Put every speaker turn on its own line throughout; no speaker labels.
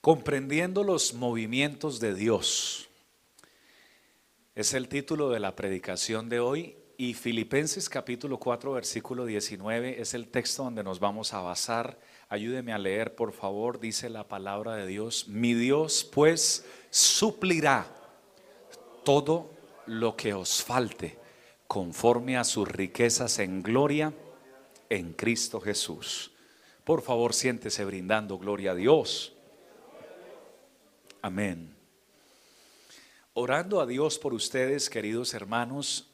Comprendiendo los movimientos de Dios. Es el título de la predicación de hoy y Filipenses capítulo 4 versículo 19 es el texto donde nos vamos a basar. Ayúdeme a leer, por favor, dice la palabra de Dios. Mi Dios pues suplirá todo lo que os falte conforme a sus riquezas en gloria en Cristo Jesús. Por favor, siéntese brindando gloria a Dios. Amén. Orando a Dios por ustedes, queridos hermanos,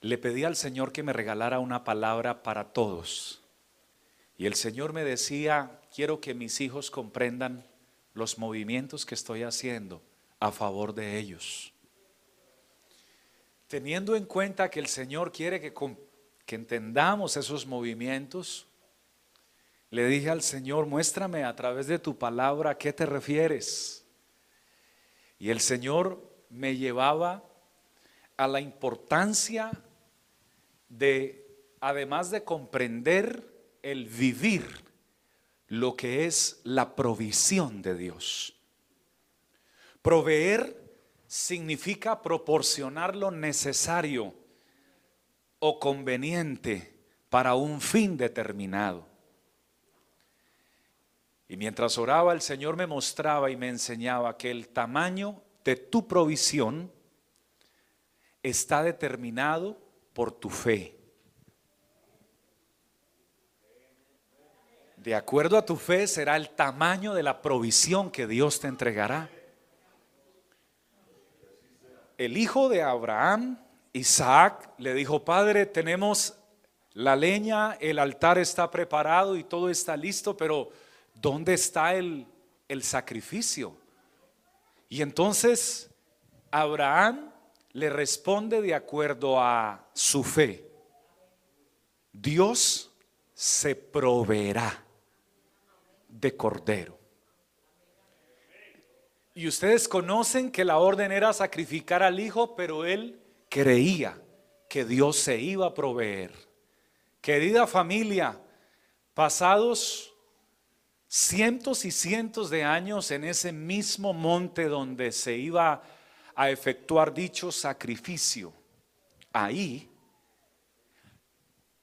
le pedí al Señor que me regalara una palabra para todos. Y el Señor me decía, quiero que mis hijos comprendan los movimientos que estoy haciendo a favor de ellos. Teniendo en cuenta que el Señor quiere que, que entendamos esos movimientos, le dije al Señor, muéstrame a través de tu palabra a qué te refieres. Y el Señor me llevaba a la importancia de, además de comprender el vivir, lo que es la provisión de Dios. Proveer significa proporcionar lo necesario o conveniente para un fin determinado. Y mientras oraba, el Señor me mostraba y me enseñaba que el tamaño de tu provisión está determinado por tu fe. De acuerdo a tu fe será el tamaño de la provisión que Dios te entregará. El hijo de Abraham, Isaac, le dijo, Padre, tenemos la leña, el altar está preparado y todo está listo, pero ¿dónde está el, el sacrificio? Y entonces Abraham le responde de acuerdo a su fe. Dios se proveerá de cordero. Y ustedes conocen que la orden era sacrificar al hijo, pero él creía que Dios se iba a proveer. Querida familia, pasados cientos y cientos de años en ese mismo monte donde se iba a efectuar dicho sacrificio. Ahí,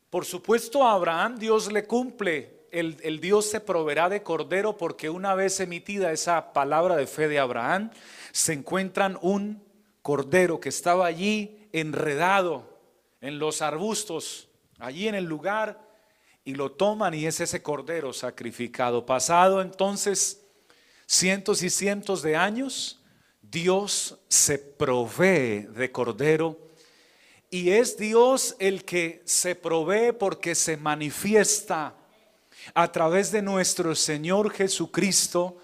por supuesto a Abraham Dios le cumple, el, el, Dios se proveerá de cordero porque una vez emitida esa palabra de fe de Abraham, se encuentran un cordero que estaba allí enredado en los arbustos, allí en el lugar y lo toman y es ese cordero sacrificado. Pasado entonces cientos y cientos de años, Dios se provee de cordero y es Dios el que se provee porque se manifiesta a través de nuestro Señor Jesucristo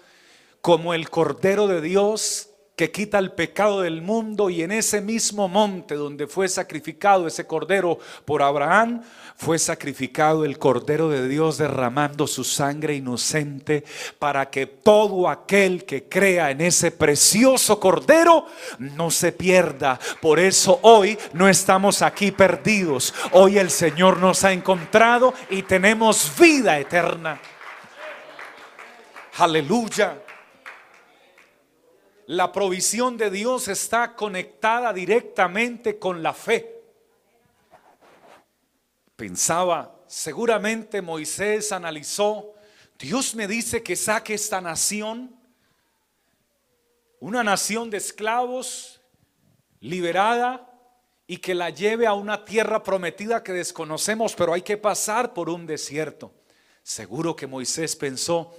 como el Cordero de Dios que quita el pecado del mundo y en ese mismo monte donde fue sacrificado ese cordero por Abraham, fue sacrificado el cordero de Dios derramando su sangre inocente para que todo aquel que crea en ese precioso cordero no se pierda. Por eso hoy no estamos aquí perdidos. Hoy el Señor nos ha encontrado y tenemos vida eterna. Aleluya. La provisión de Dios está conectada directamente con la fe. Pensaba, seguramente Moisés analizó, Dios me dice que saque esta nación, una nación de esclavos, liberada, y que la lleve a una tierra prometida que desconocemos, pero hay que pasar por un desierto. Seguro que Moisés pensó,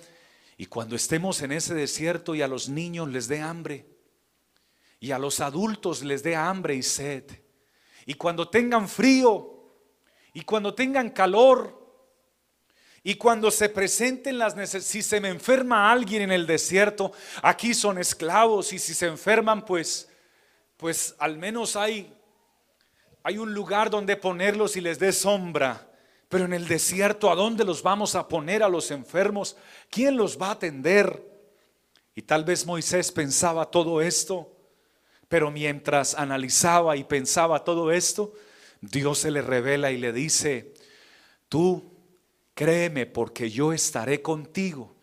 y cuando estemos en ese desierto y a los niños les dé hambre, y a los adultos les dé hambre y sed, y cuando tengan frío, y cuando tengan calor, y cuando se presenten las necesidades, si se me enferma alguien en el desierto, aquí son esclavos, y si se enferman, pues, pues al menos hay, hay un lugar donde ponerlos y les dé sombra. Pero en el desierto, ¿a dónde los vamos a poner a los enfermos? ¿Quién los va a atender? Y tal vez Moisés pensaba todo esto, pero mientras analizaba y pensaba todo esto, Dios se le revela y le dice, tú créeme porque yo estaré contigo.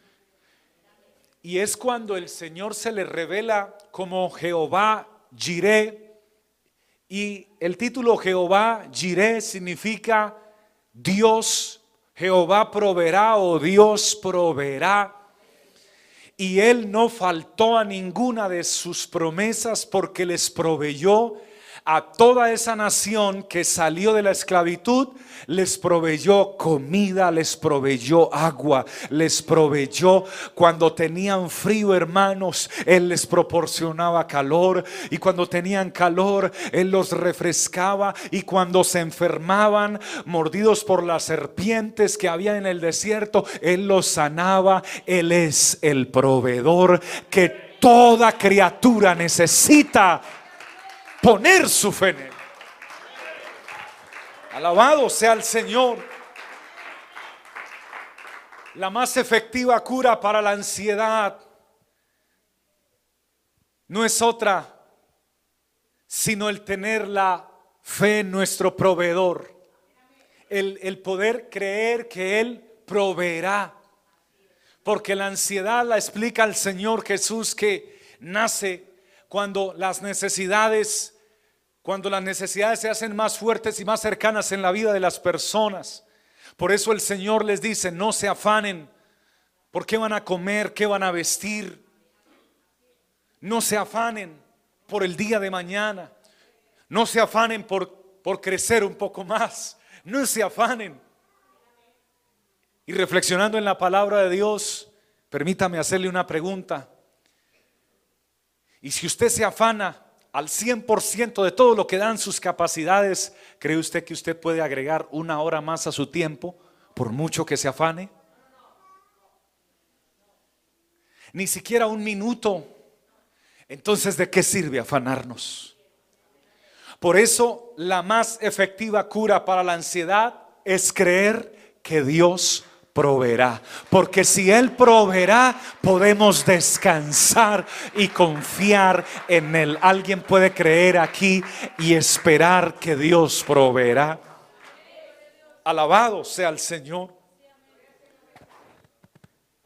Y es cuando el Señor se le revela como Jehová Jireh. Y el título Jehová Jireh significa Dios, Jehová proveerá o Dios proveerá. Y él no faltó a ninguna de sus promesas porque les proveyó a toda esa nación que salió de la esclavitud, les proveyó comida, les proveyó agua, les proveyó cuando tenían frío, hermanos, Él les proporcionaba calor y cuando tenían calor, Él los refrescaba y cuando se enfermaban, mordidos por las serpientes que había en el desierto, Él los sanaba. Él es el proveedor que toda criatura necesita poner su fe en Él. Alabado sea el Señor. La más efectiva cura para la ansiedad no es otra sino el tener la fe en nuestro proveedor. El, el poder creer que Él proveerá. Porque la ansiedad la explica el Señor Jesús que nace cuando las necesidades, cuando las necesidades se hacen más fuertes y más cercanas en la vida de las personas. Por eso el Señor les dice, no se afanen por qué van a comer, qué van a vestir. No se afanen por el día de mañana. No se afanen por, por crecer un poco más. No se afanen. Y reflexionando en la palabra de Dios, permítame hacerle una pregunta. Y si usted se afana al 100% de todo lo que dan sus capacidades, ¿cree usted que usted puede agregar una hora más a su tiempo por mucho que se afane? Ni siquiera un minuto. Entonces, ¿de qué sirve afanarnos? Por eso, la más efectiva cura para la ansiedad es creer que Dios proveerá. Porque si Él proveerá, podemos descansar y confiar en Él. Alguien puede creer aquí y esperar que Dios proveerá. Alabado sea el Señor.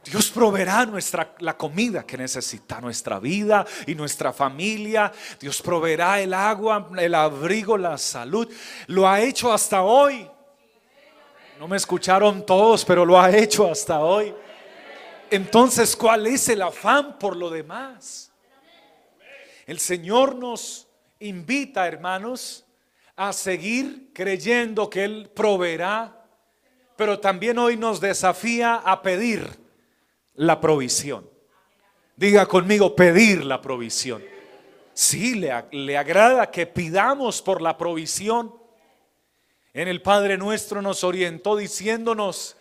Dios proveerá nuestra la comida que necesita nuestra vida y nuestra familia. Dios proveerá el agua, el abrigo, la salud. Lo ha hecho hasta hoy. No me escucharon todos, pero lo ha hecho hasta hoy. Entonces, ¿cuál es el afán por lo demás? El Señor nos invita, hermanos, a seguir creyendo que Él proveerá, pero también hoy nos desafía a pedir la provisión. Diga conmigo, pedir la provisión. Sí, le, le agrada que pidamos por la provisión en el Padre nuestro nos orientó diciéndonos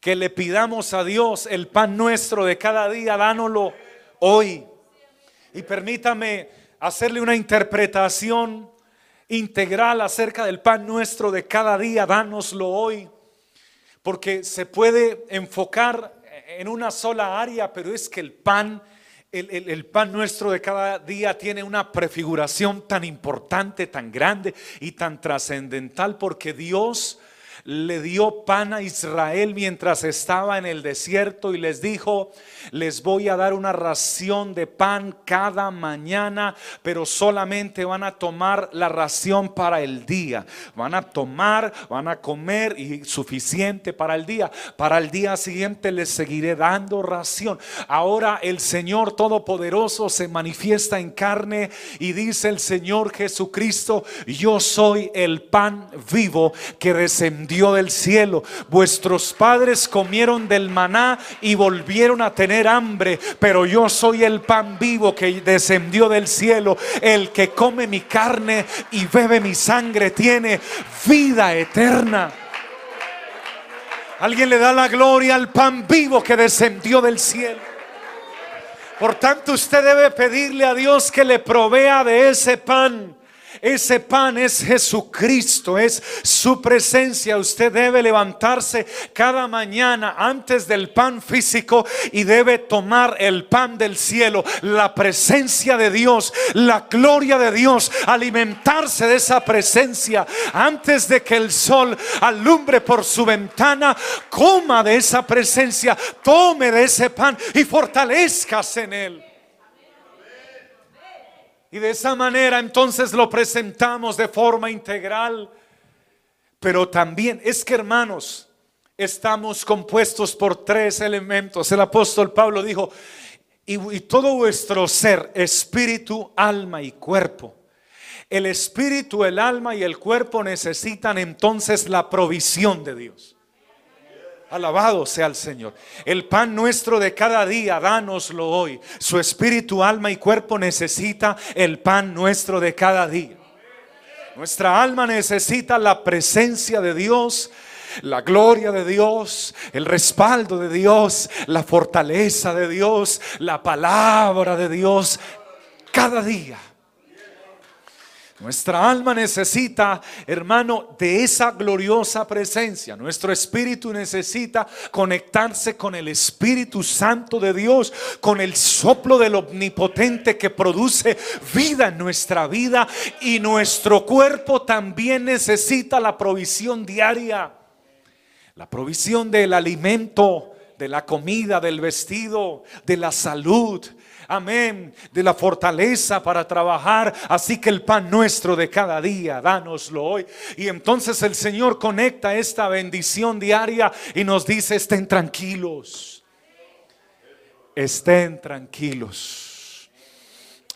que le pidamos a Dios el pan nuestro de cada día, dánoslo hoy. Y permítame hacerle una interpretación integral acerca del pan nuestro de cada día, dánoslo hoy. Porque se puede enfocar en una sola área, pero es que el pan el, pan nuestro de cada día tiene una prefiguración tan importante, tan grande y tan trascendental porque Dios le dio pan a Israel mientras estaba en el desierto y les dijo, les voy a dar una ración de pan cada mañana, pero solamente van a tomar la ración para el día. Van a tomar, van a comer y suficiente para el día. Para el día siguiente les seguiré dando ración. Ahora el Señor Todopoderoso se manifiesta en carne y dice el Señor Jesucristo, yo soy el pan vivo que descendió del cielo. Vuestros padres comieron del maná y volvieron a tener hambre, pero yo soy el pan vivo que descendió del cielo. El que come mi carne y bebe mi sangre tiene vida eterna. Alguien le da la gloria al pan vivo que descendió del cielo. Por tanto, usted debe pedirle a Dios que le provea de ese pan Ese pan es Jesucristo, es su presencia. Usted debe levantarse cada mañana antes del pan físico y debe tomar el pan del cielo, la presencia de Dios, la gloria de Dios, alimentarse de esa presencia antes de que el sol alumbre por su ventana, coma de esa presencia, tome de ese pan y fortalezcas en él. Y de esa manera entonces lo presentamos de forma integral. Pero también es que hermanos, estamos compuestos por tres elementos. El apóstol Pablo dijo, y, todo vuestro ser, espíritu, alma y cuerpo. El espíritu, el alma y el cuerpo necesitan entonces la provisión de Dios. Alabado sea el Señor. El pan nuestro de cada día, dánoslo hoy. Su espíritu, alma y cuerpo necesita el pan nuestro de cada día. Nuestra alma necesita la presencia de Dios, la gloria de Dios, el respaldo de Dios, la fortaleza de Dios, la palabra de Dios cada día. Nuestra alma necesita, hermano, de esa gloriosa presencia. Nuestro espíritu necesita conectarse con el Espíritu Santo de Dios, con el soplo del omnipotente que produce vida en nuestra vida. Y nuestro cuerpo también necesita la provisión diaria, la provisión del alimento, de la comida, del vestido, de la salud amén, de la fortaleza para trabajar. Así que el pan nuestro de cada día, dánoslo hoy. Y entonces el Señor conecta esta bendición diaria y nos dice, estén tranquilos, estén tranquilos.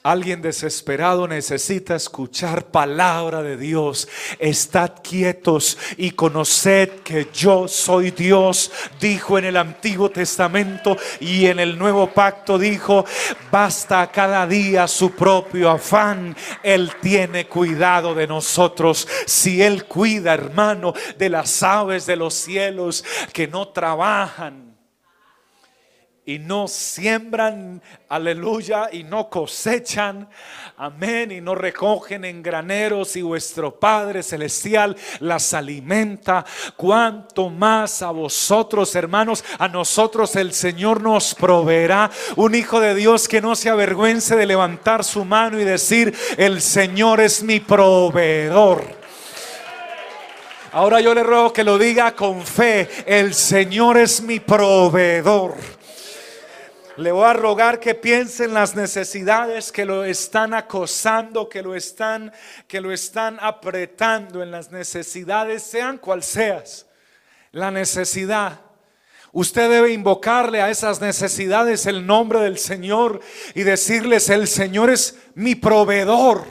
Alguien desesperado necesita escuchar palabra de Dios. Estad quietos y conoced que yo soy Dios, dijo en el Antiguo Testamento y en el Nuevo Pacto dijo, basta cada día su propio afán. Él tiene cuidado de nosotros. Si Él cuida, hermano, de las aves de los cielos que no trabajan y no siembran, aleluya, y no cosechan, amén, y no recogen en graneros y vuestro Padre Celestial las alimenta, cuanto más a vosotros, hermanos, a nosotros el Señor nos proveerá. Un hijo de Dios que no se avergüence de levantar su mano y decir, el Señor es mi proveedor. Ahora yo le ruego que lo diga con fe, el Señor es mi proveedor. Le voy a rogar que piense en las necesidades que lo están acosando, que lo están, que lo están apretando, en las necesidades, sean cual seas. La necesidad. Usted debe invocarle a esas necesidades el nombre del Señor y decirles, el Señor es mi proveedor.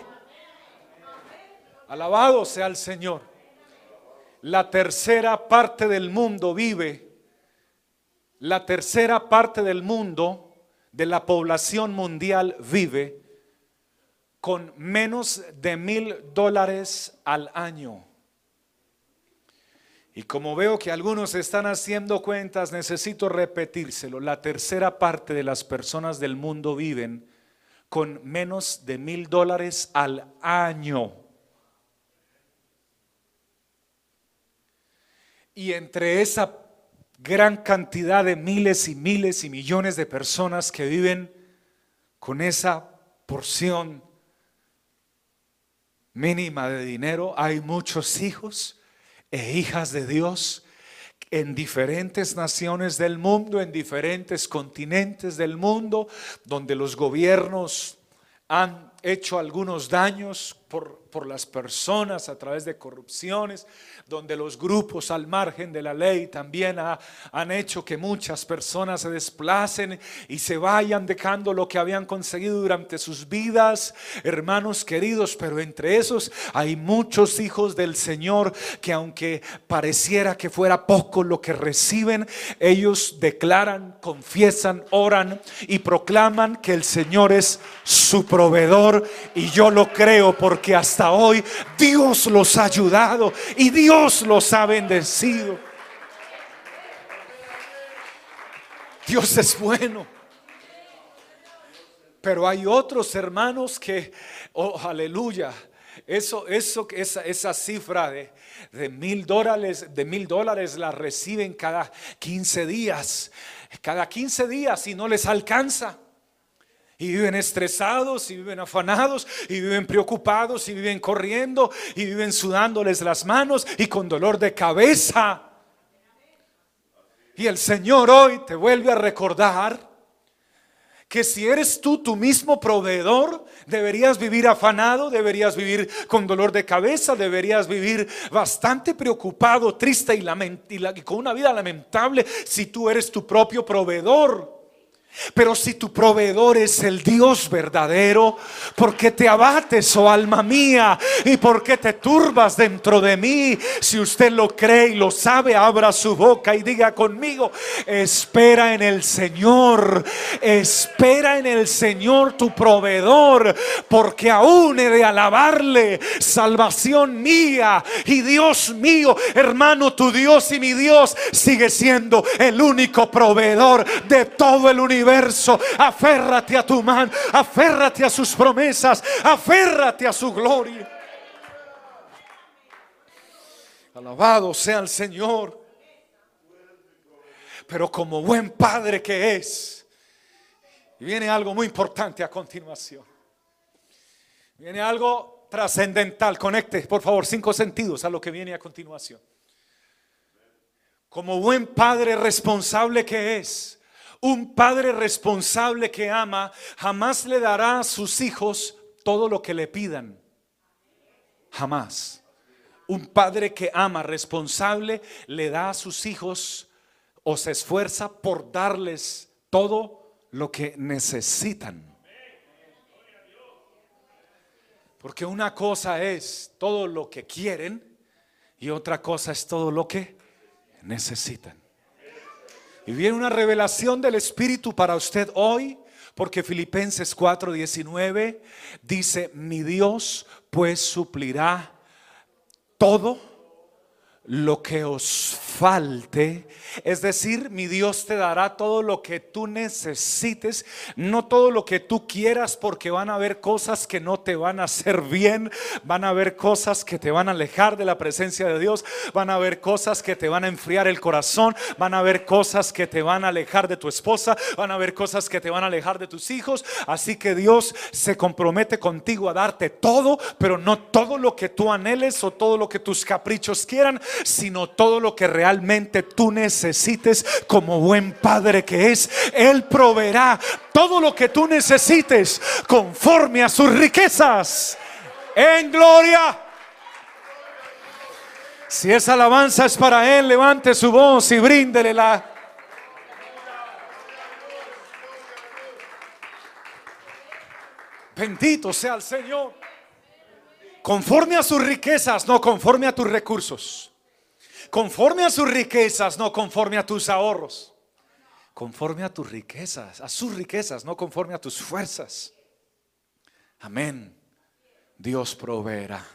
Alabado sea el Señor. La tercera parte del mundo vive la tercera parte del mundo, de la población mundial, vive con menos de mil dólares al año. Y como veo que algunos están haciendo cuentas, necesito repetírselo. La tercera parte de las personas del mundo viven con menos de mil dólares al año. Y entre esa gran cantidad de miles y miles y millones de personas que viven con esa porción mínima de dinero. Hay muchos hijos e hijas de Dios en diferentes naciones del mundo, en diferentes continentes del mundo, donde los gobiernos han hecho algunos daños por, por las personas a través de corrupciones, donde los grupos al margen de la ley también han hecho que muchas personas se desplacen y se vayan dejando lo que habían conseguido durante sus vidas, hermanos queridos, pero entre esos hay muchos hijos del Señor que aunque pareciera que fuera poco lo que reciben, ellos declaran, confiesan, oran y proclaman que el Señor es su proveedor y yo lo creo porque hasta hasta hoy Dios los ha ayudado y Dios los ha bendecido. Dios es bueno. Pero hay otros hermanos que, oh aleluya, Eso, eso, esa, esa cifra de, de mil dólares, de mil dólares la reciben cada 15 días. Cada 15 días y no les alcanza. Y viven estresados, y viven afanados, y viven preocupados, y viven corriendo, y viven sudándoles las manos y con dolor de cabeza. Y el Señor hoy te vuelve a recordar que si eres tú tu mismo proveedor, deberías vivir afanado, deberías vivir con dolor de cabeza, deberías vivir bastante preocupado, triste y, con una vida lamentable si tú eres tu propio proveedor. Pero si tu proveedor es el Dios verdadero, ¿por qué te abates, oh alma mía? ¿Y por qué te turbas dentro de mí? Si usted lo cree y lo sabe, abra su boca y diga conmigo, espera en el Señor, espera en el Señor tu proveedor, porque aún he de alabarle, salvación mía y Dios mío, hermano, tu Dios y mi Dios sigue siendo el único proveedor de todo el universo Aférrate a tu mano, aférrate a sus promesas, aférrate a su gloria. Alabado sea el Señor. Pero como buen padre que es, viene algo muy importante a continuación. Viene algo trascendental. Conecte, por favor, cinco sentidos a lo que viene a continuación. Como buen padre responsable que es, un padre responsable que ama jamás le dará a sus hijos todo lo que le pidan. Jamás. Un padre que ama responsable le da a sus hijos o se esfuerza por darles todo lo que necesitan. Porque una cosa es todo lo que quieren y otra cosa es todo lo que necesitan. Y viene una revelación del Espíritu para usted hoy, porque Filipenses 4:19 dice, mi Dios pues suplirá todo lo que os falte. Es decir, mi Dios te dará todo lo que tú necesites, no todo lo que tú quieras, porque van a haber cosas que no te van a hacer bien, van a haber cosas que te van a alejar de la presencia de Dios, van a haber cosas que te van a enfriar el corazón, van a haber cosas que te van a alejar de tu esposa, van a haber cosas que te van a alejar de tus hijos. Así que Dios se compromete contigo a darte todo, pero no todo lo que tú anheles o todo lo que tus caprichos quieran, sino todo lo que realmente tú necesites como buen padre que es. Él proveerá todo lo que tú necesites conforme a sus riquezas en gloria. Si esa alabanza es para Él, levante su voz y bríndele la... Bendito sea el Señor. Conforme a sus riquezas, no conforme a tus recursos conforme a sus riquezas, no conforme a tus ahorros. Conforme a tus riquezas, a sus riquezas, no conforme a tus fuerzas. Amén. Dios proveerá.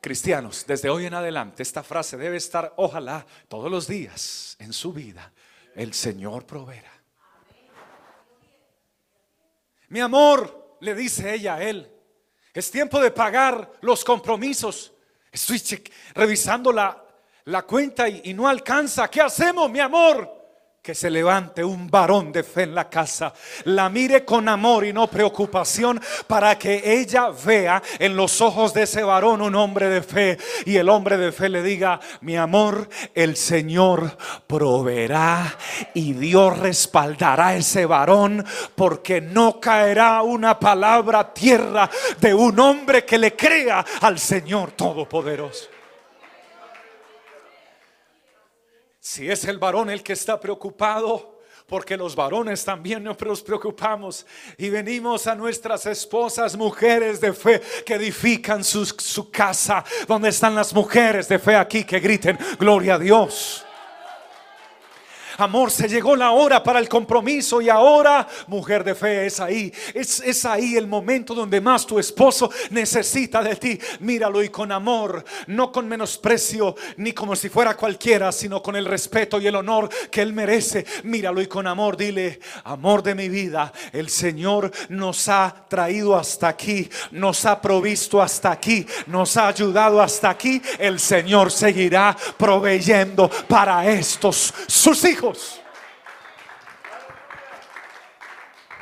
Cristianos, desde hoy en adelante esta frase debe estar, ojalá, todos los días en su vida. El Señor proveerá. Mi amor, le dice ella a él, es tiempo de pagar los compromisos Estoy revisando la, cuenta y no alcanza. ¿Qué hacemos, mi amor? Que se levante un varón de fe en la casa, la mire con amor y no preocupación para que ella vea en los ojos de ese varón un hombre de fe y el hombre de fe le diga, mi amor, el Señor proveerá y Dios respaldará a ese varón porque no caerá una palabra tierra de un hombre que le crea al Señor Todopoderoso. Si es el varón el que está preocupado, porque los varones también nos preocupamos y venimos a nuestras esposas, mujeres de fe que edifican su, su casa. ¿Dónde están las mujeres de fe aquí que griten, gloria a Dios? Amor, se llegó la hora para el compromiso y ahora, mujer de fe, es ahí. Es, es ahí el momento donde más tu esposo necesita de ti. Míralo y con amor, no con menosprecio, ni como si fuera cualquiera, sino con el respeto y el honor que él merece. Míralo y con amor, dile, amor de mi vida, el Señor nos ha traído hasta aquí, nos ha provisto hasta aquí, nos ha ayudado hasta aquí. El Señor seguirá proveyendo para estos sus hijos.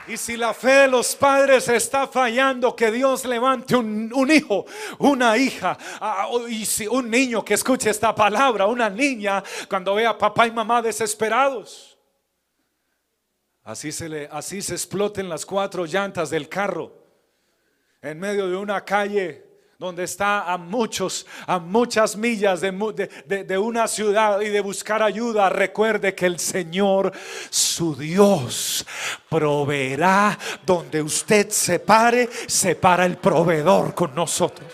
Y si la fe de los padres está fallando, que Dios levante un, hijo, una hija, ah, y si un niño que escuche esta palabra, una niña, cuando vea a papá y mamá desesperados. Así se, le, así se exploten las cuatro llantas del carro en medio de una calle donde está a muchos, a muchas millas de, una ciudad y de buscar ayuda, recuerde que el Señor, su Dios, proveerá donde usted se pare, se para el proveedor con nosotros.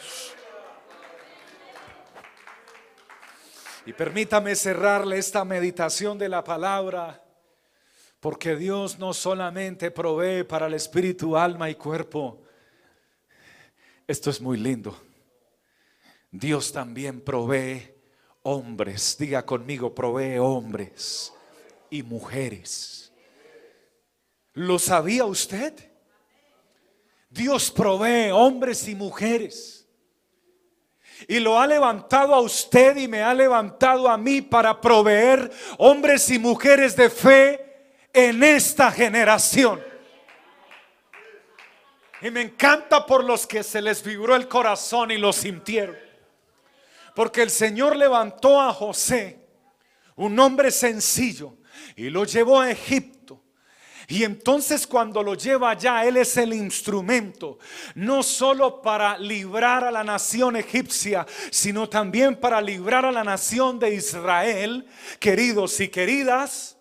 Y permítame cerrarle esta meditación de la palabra, porque Dios no solamente provee para el espíritu, alma y cuerpo, esto es muy lindo. Dios también provee hombres. Diga conmigo, provee hombres y mujeres. ¿Lo sabía usted? Dios provee hombres y mujeres. Y lo ha levantado a usted y me ha levantado a mí para proveer hombres y mujeres de fe en esta generación. Y me encanta por los que se les vibró el corazón y lo sintieron. Porque el Señor levantó a José, un hombre sencillo, y lo llevó a Egipto. Y entonces cuando lo lleva allá, Él es el instrumento, no solo para librar a la nación egipcia, sino también para librar a la nación de Israel, queridos y queridas,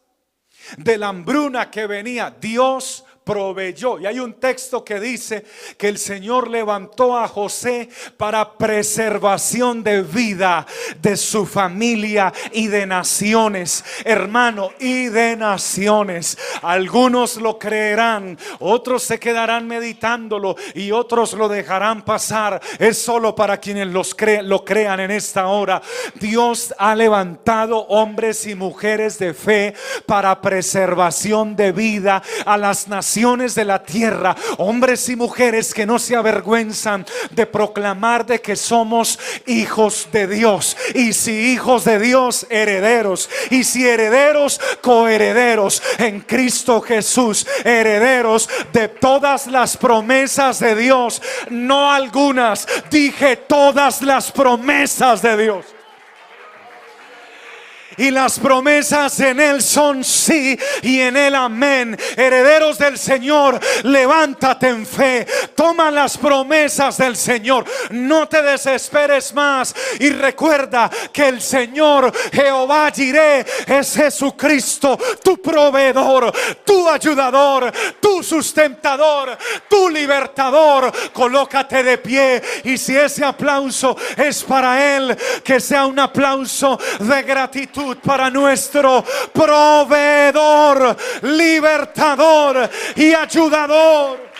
de la hambruna que venía. Dios proveyó. Y hay un texto que dice que el Señor levantó a José para preservación de vida de su familia y de naciones, hermano, y de naciones. Algunos lo creerán, otros se quedarán meditándolo y otros lo dejarán pasar. Es solo para quienes los lo crean en esta hora. Dios ha levantado hombres y mujeres de fe para preservación de vida a las naciones de la tierra, hombres y mujeres que no se avergüenzan de proclamar de que somos hijos de Dios. Y si hijos de Dios, herederos. Y si herederos, coherederos en Cristo Jesús, herederos de todas las promesas de Dios, no algunas, dije todas las promesas de Dios. Y las promesas en Él son sí y en Él amén. Herederos del Señor, levántate en fe. Toma las promesas del Señor. No te desesperes más. Y recuerda que el Señor Jehová Jireh es Jesucristo, tu proveedor, tu ayudador, tu sustentador, tu libertador. Colócate de pie. Y si ese aplauso es para Él, que sea un aplauso de gratitud para nuestro proveedor, libertador y ayudador.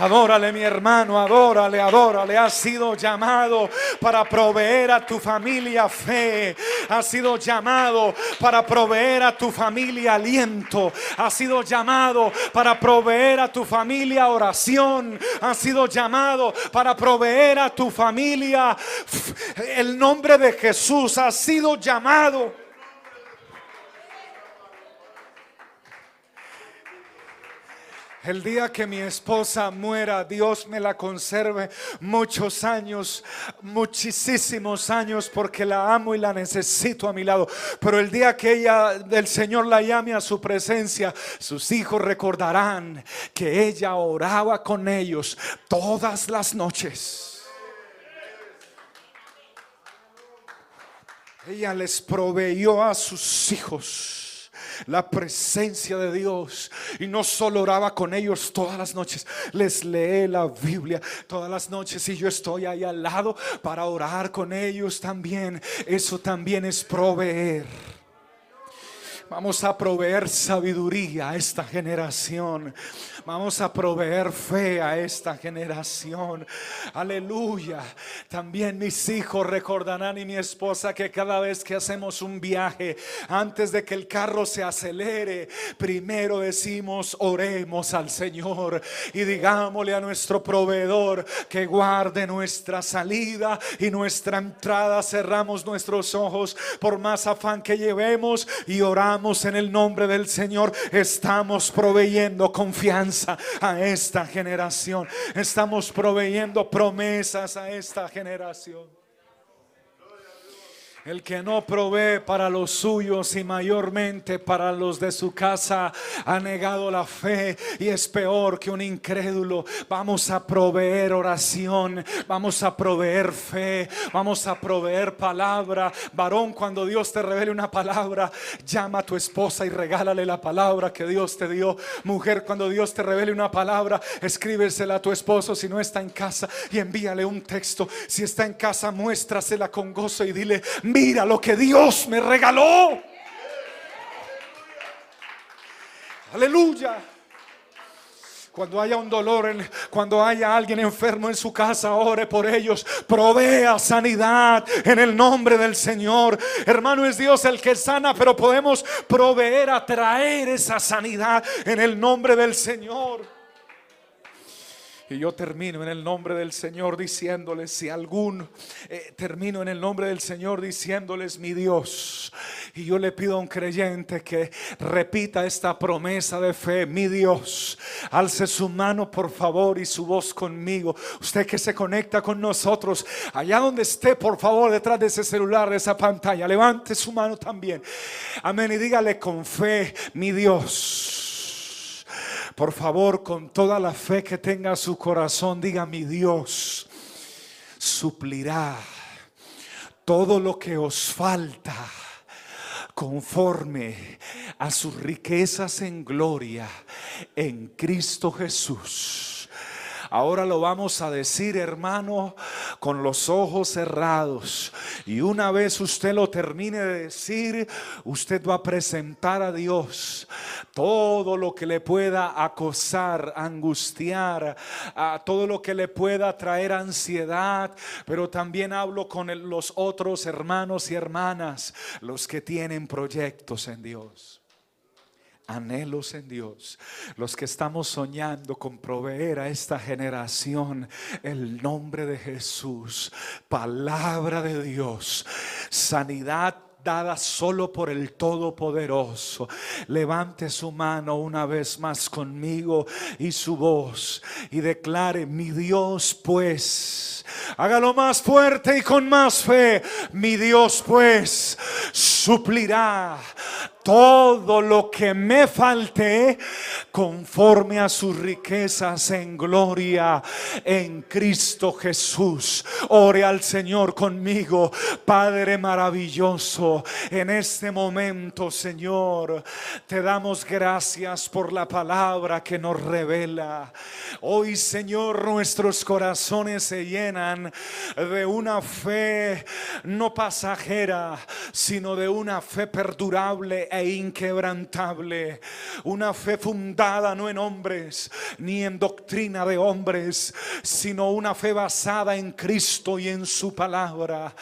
Adórale mi hermano, adórale, adórale. Has sido llamado para proveer a tu familia fe. Has sido llamado para proveer a tu familia aliento. Has sido llamado para proveer a tu familia oración. Has sido llamado para proveer a tu familia el nombre de Jesús. Has sido llamado. El día que mi esposa muera, Dios me la conserve muchos años, muchísimos años, porque la amo y la necesito a mi lado. Pero el día que ella, del Señor la llame a su presencia, sus hijos recordarán que ella oraba con ellos todas las noches. Ella les proveyó a sus hijos la presencia de Dios. Y no solo oraba con ellos todas las noches, les lee la Biblia todas las noches y yo estoy ahí al lado para orar con ellos también. Eso también es proveer. Vamos a proveer sabiduría a esta generación. Vamos a proveer fe a esta generación. Aleluya. También mis hijos recordarán y mi esposa que cada vez que hacemos un viaje, antes de que el carro se acelere, primero decimos, oremos al Señor y digámosle a nuestro proveedor que guarde nuestra salida y nuestra entrada. Cerramos nuestros ojos por más afán que llevemos y oramos en el nombre del Señor. Estamos proveyendo confianza a esta generación. Estamos proveyendo promesas a esta generación. El que no provee para los suyos y mayormente para los de su casa ha negado la fe y es peor que un incrédulo. Vamos a proveer oración, vamos a proveer fe, vamos a proveer palabra. Varón, cuando Dios te revele una palabra, llama a tu esposa y regálale la palabra que Dios te dio. Mujer, cuando Dios te revele una palabra, escríbesela a tu esposo si no está en casa y envíale un texto. Si está en casa, muéstrasela con gozo y dile, mira lo que Dios me regaló. Aleluya. Cuando haya un dolor, cuando haya alguien enfermo en su casa, ore por ellos. Provea sanidad en el nombre del Señor. Hermano, es Dios el que sana, pero podemos proveer, atraer esa sanidad en el nombre del Señor. Y yo termino en el nombre del Señor diciéndoles, si algún, eh, termino en el nombre del Señor diciéndoles, mi Dios. Y yo le pido a un creyente que repita esta promesa de fe, mi Dios. Alce su mano, por favor, y su voz conmigo. Usted que se conecta con nosotros, allá donde esté, por favor, detrás de ese celular, de esa pantalla, levante su mano también. Amén. Y dígale con fe, mi Dios. Por favor, con toda la fe que tenga su corazón, diga mi Dios, suplirá todo lo que os falta conforme a sus riquezas en gloria en Cristo Jesús. Ahora lo vamos a decir, hermano, con los ojos cerrados. Y una vez usted lo termine de decir, usted va a presentar a Dios todo lo que le pueda acosar, angustiar, a todo lo que le pueda traer ansiedad. Pero también hablo con los otros hermanos y hermanas, los que tienen proyectos en Dios anhelos en Dios, los que estamos soñando con proveer a esta generación el nombre de Jesús, palabra de Dios, sanidad dada solo por el Todopoderoso. Levante su mano una vez más conmigo y su voz y declare, mi Dios pues, hágalo más fuerte y con más fe, mi Dios pues suplirá todo lo que me falte conforme a sus riquezas en gloria en Cristo Jesús. Ore al Señor conmigo, Padre maravilloso, en este momento, Señor, te damos gracias por la palabra que nos revela. Hoy, Señor, nuestros corazones se llenan de una fe no pasajera, sino de una fe perdurable e inquebrantable. Una fe fundada no en hombres ni en doctrina de hombres, sino una fe basada en Cristo y en su palabra.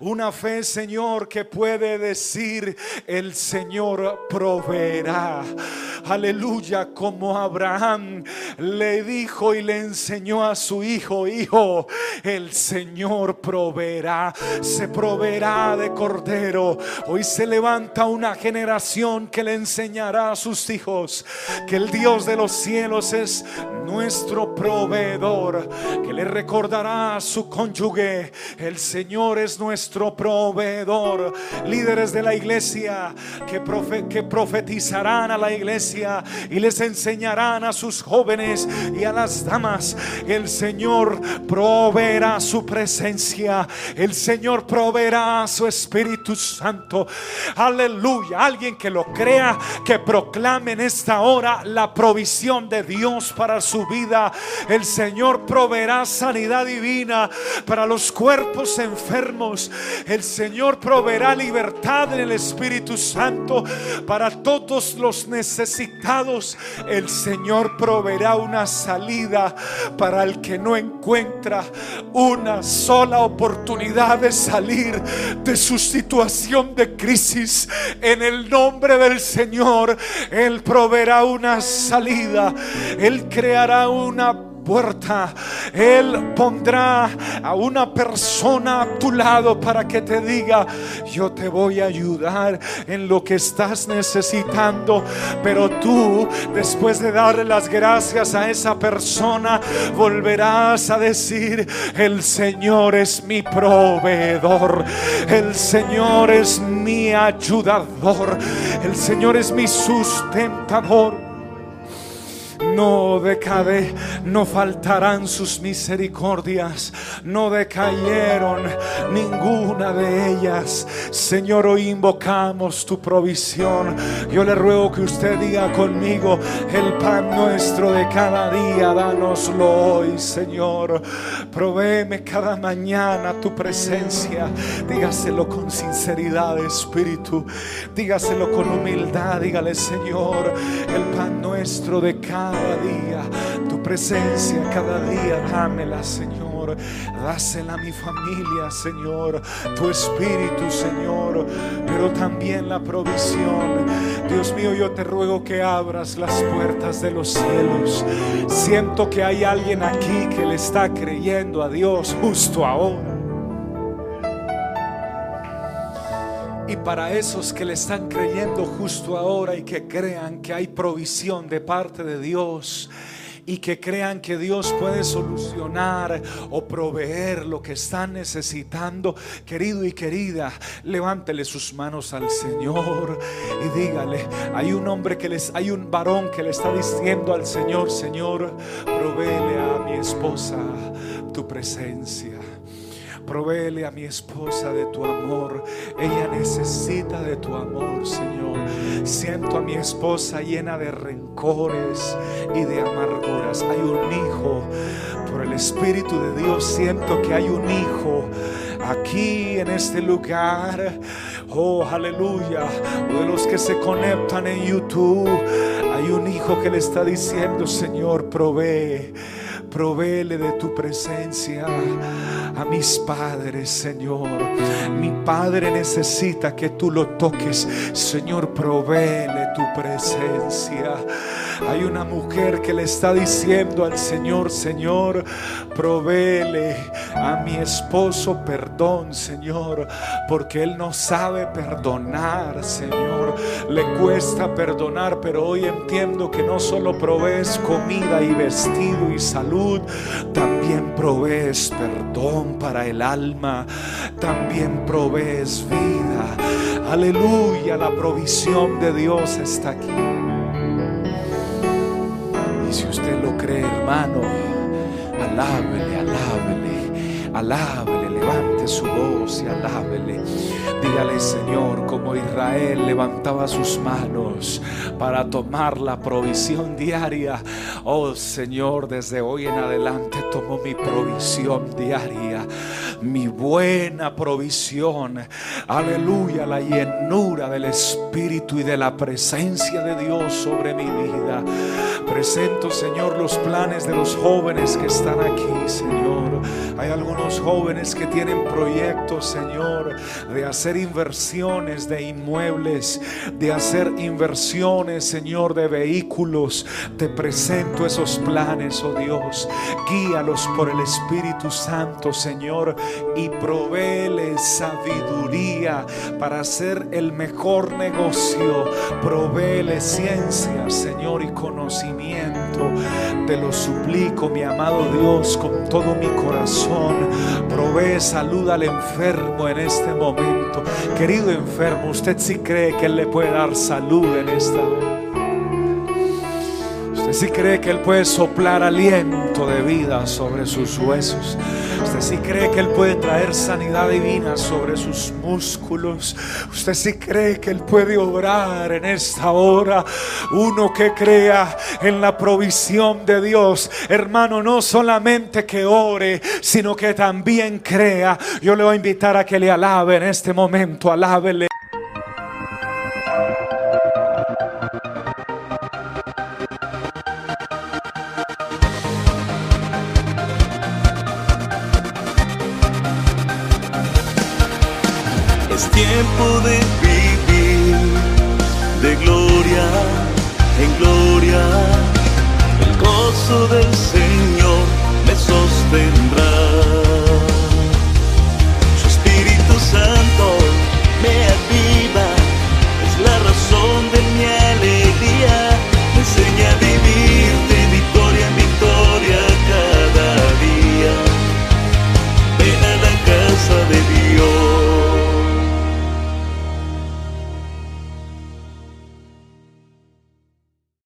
Una fe, Señor, que puede decir el Señor proveerá. Aleluya, como Abraham le dijo y le enseñó a su hijo, hijo, el Señor proveerá, se proveerá de cordero. Hoy se levanta una generación que le enseñará a sus hijos que el Dios de los cielos es nuestro proveedor, que le recordará a su cónyuge, el Señor es nuestro proveedor. Líderes de la iglesia que, que profetizarán a la iglesia y les enseñarán a sus jóvenes y a las damas, el Señor proveerá su presencia, el Señor proveerá su Espíritu Santo. Aleluya. Alguien alguien que lo crea, que proclame en esta hora la provisión de Dios para su vida. El Señor proveerá sanidad divina para los cuerpos enfermos. El Señor proveerá libertad en el Espíritu Santo para todos los necesitados. El Señor proveerá una salida para el que no encuentra una sola oportunidad de salir de su situación de crisis. En el nombre del Señor, Él proveerá una salida. Él creará una puerta. Él pondrá a una persona a tu lado para que te diga, yo te voy a ayudar en lo que estás necesitando. Pero tú, después de darle las gracias a esa persona, volverás a decir, el Señor es mi proveedor. El Señor es mi ayudador. El Señor es mi sustentador no decade, no faltarán sus misericordias, no decayeron ninguna de ellas. Señor, hoy invocamos tu provisión. Yo le ruego que usted diga conmigo, el pan nuestro de cada día, danoslo hoy, Señor. Provéeme cada mañana tu presencia. Dígaselo con sinceridad, Espíritu. Dígaselo con humildad. Dígale, Señor, el pan nuestro de cada día, tu presencia cada día, dámela, Señor. Dásela a mi familia, Señor. Tu espíritu, Señor. Pero también la provisión. Dios mío, yo te ruego que abras las puertas de los cielos. Siento que hay alguien aquí que le está creyendo a Dios justo ahora. Para esos que le están creyendo justo ahora y que crean que hay provisión de parte de Dios y que crean que Dios puede solucionar o proveer lo que están necesitando, querido y querida, levántele sus manos al Señor y dígale, hay un hombre que les, hay un varón que le está diciendo al Señor, Señor, proveele a mi esposa tu presencia. Provéele a mi esposa de tu amor. Ella necesita de tu amor, Señor. Siento a mi esposa llena de rencores y de amarguras. Hay un hijo. Por el Espíritu de Dios siento que hay un hijo aquí en este lugar. Oh, aleluya. De los que se conectan en YouTube. Hay un hijo que le está diciendo, Señor, provee Provéele de tu presencia a mis padres, Señor. Mi padre necesita que tú lo toques. Señor, provéele tu presencia. Hay una mujer que le está diciendo al Señor, Señor, provéele a mi esposo perdón, Señor, porque él no sabe perdonar, Señor. Le cuesta perdonar, pero hoy entiendo que no solo provees comida y vestido y salud, también provees perdón para el alma, también provees vida. Aleluya, la provisión de Dios está aquí si usted lo cree, hermano, alábele, alábele, alábele, levante su voz y alábele. Dígale, Señor, como Israel levantaba sus manos para tomar la provisión diaria. Oh Señor, desde hoy en adelante tomo mi provisión diaria, mi buena provisión. Aleluya, la llenura del Espíritu y de la presencia de Dios sobre mi vida. Presento, Señor, los planes de los jóvenes que están aquí, Señor. Hay algunos jóvenes que tienen proyectos, Señor, de hacer inversiones de inmuebles, de hacer inversiones, Señor, de vehículos. Te presento esos planes, oh Dios. Guíalos por el Espíritu Santo, Señor, y provéele sabiduría para hacer el mejor negocio. Provéele ciencia, Señor, y conocimiento te lo suplico, mi amado Dios, con todo mi corazón. Provee salud al enfermo en este momento. Querido enfermo, usted si cree que Él le puede dar salud en esta. Sí cree que Él puede soplar aliento de vida sobre sus huesos. Usted sí cree que Él puede traer sanidad divina sobre sus músculos. Usted sí cree que Él puede obrar en esta hora. Uno que crea en la provisión de Dios. Hermano, no solamente que ore, sino que también crea. Yo le voy a invitar a que le alabe en este momento. Alábele.